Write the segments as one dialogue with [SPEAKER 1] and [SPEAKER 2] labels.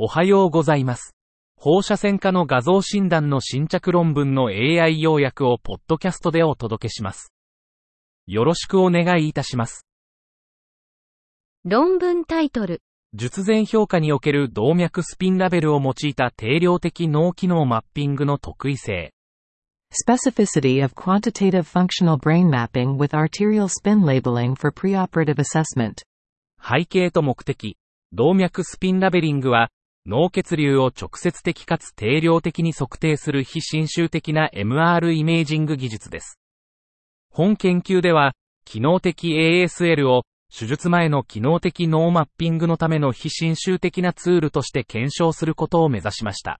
[SPEAKER 1] おはようございます。放射線科の画像診断の新着論文の AI 要約をポッドキャストでお届けします。よろしくお願いいたします。
[SPEAKER 2] 論文タイトル、
[SPEAKER 1] 術前評価における動脈スピンラベルを用いた定量的脳機能マッピングの特異性。
[SPEAKER 3] Specificity of quantitative functional brain mapping with arterial spin labeling for preoperative assessment.
[SPEAKER 1] 背景と目的。動脈スピンラベリングは、脳血流を直接的かつ定量的に測定する非侵襲的な MR イメージング技術です。本研究では、機能的 ASL を手術前の機能的脳マッピングのための非侵襲的なツールとして検証することを目指しました。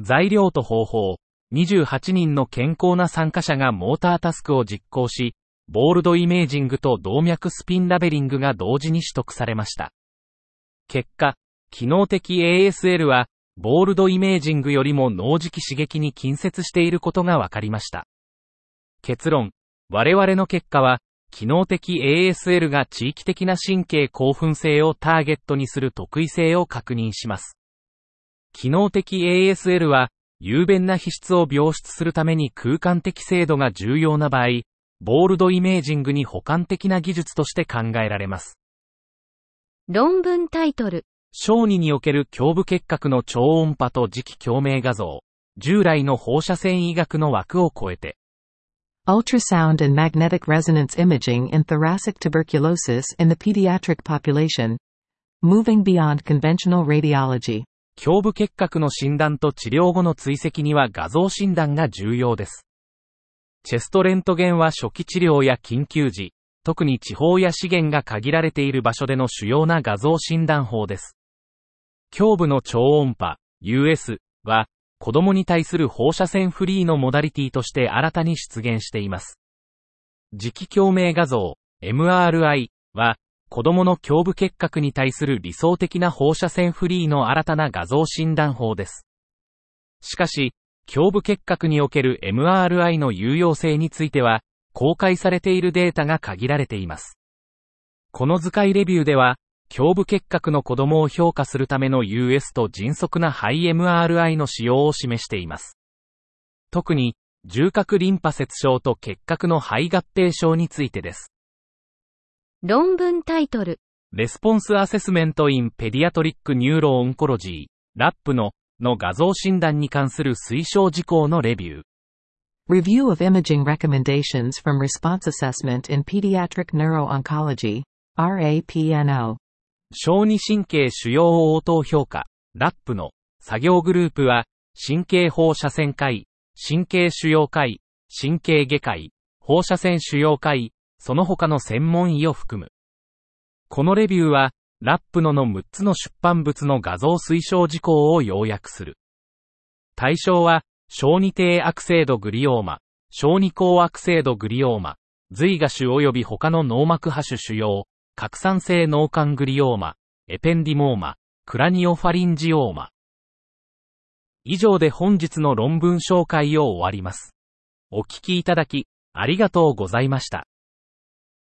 [SPEAKER 1] 材料と方法。28人の健康な参加者がモータータスクを実行し、ボールドイメージングと動脈スピンラベリングが同時に取得されました。結果、機能的 ASL は、ボールドイメージングよりも脳磁気刺激に近接していることが分かりました。結論、我々の結果は、機能的 ASL が地域的な神経興奮性をターゲットにする特異性を確認します。機能的 ASL は、雄弁な皮質を描出するために空間的精度が重要な場合、ボールドイメージングに補完的な技術として考えられます。
[SPEAKER 2] 論文タイトル、
[SPEAKER 1] 小児における胸部結核の超音波と磁気共鳴画像、従来の放射線医学の枠を超えて、
[SPEAKER 3] Ultrasound and magnetic resonance imaging in thoracic tuberculosis in the pediatric population. Moving beyond conventional radiology.
[SPEAKER 1] 胸部結核の診断と治療後の追跡には画像診断が重要です。チェストレントゲンは初期治療や緊急時、特に地方や資源が限られている場所での主要な画像診断法です。胸部の超音波、US は、子供に対する放射線フリーのモダリティとして新たに出現しています。磁気共鳴画像、MRI は、子供の胸部結核に対する理想的な放射線フリーの新たな画像診断法です。しかし、胸部結核における MRI の有用性については、公開されているデータが限られています。この図解レビューでは、胸部結核の子供を評価するための US と迅速な肺 MRI の使用を示しています。特に、縦隔リンパ節症と結核の肺合併症についてです。
[SPEAKER 2] 論文タイトル、
[SPEAKER 1] Response Assessment in Pediatric Neuro-Oncology、RAPNO、の画像診断に関する推奨事項のレビュー。
[SPEAKER 3] Review of imaging recommendations from response assessment in pediatric neuro-oncology. RAPNO.
[SPEAKER 1] 小児神経腫瘍応答評価、ラップの作業グループは、神経放射線科医、神経腫瘍科医、神経外科医、放射線腫瘍科医、その他の専門医を含む。このレビューは、ラップのの6つの出版物の画像推奨事項を要約する。対象は、小児低悪性度グリオーマ、小児高悪性度グリオーマ、髄芽腫及び他の脳膜播種腫瘍、拡散性脳幹グリオーマ、エペンディモーマ、クラニオファリンジオーマ。以上で本日の論文紹介を終わります。お聞きいただき、ありがとうございました。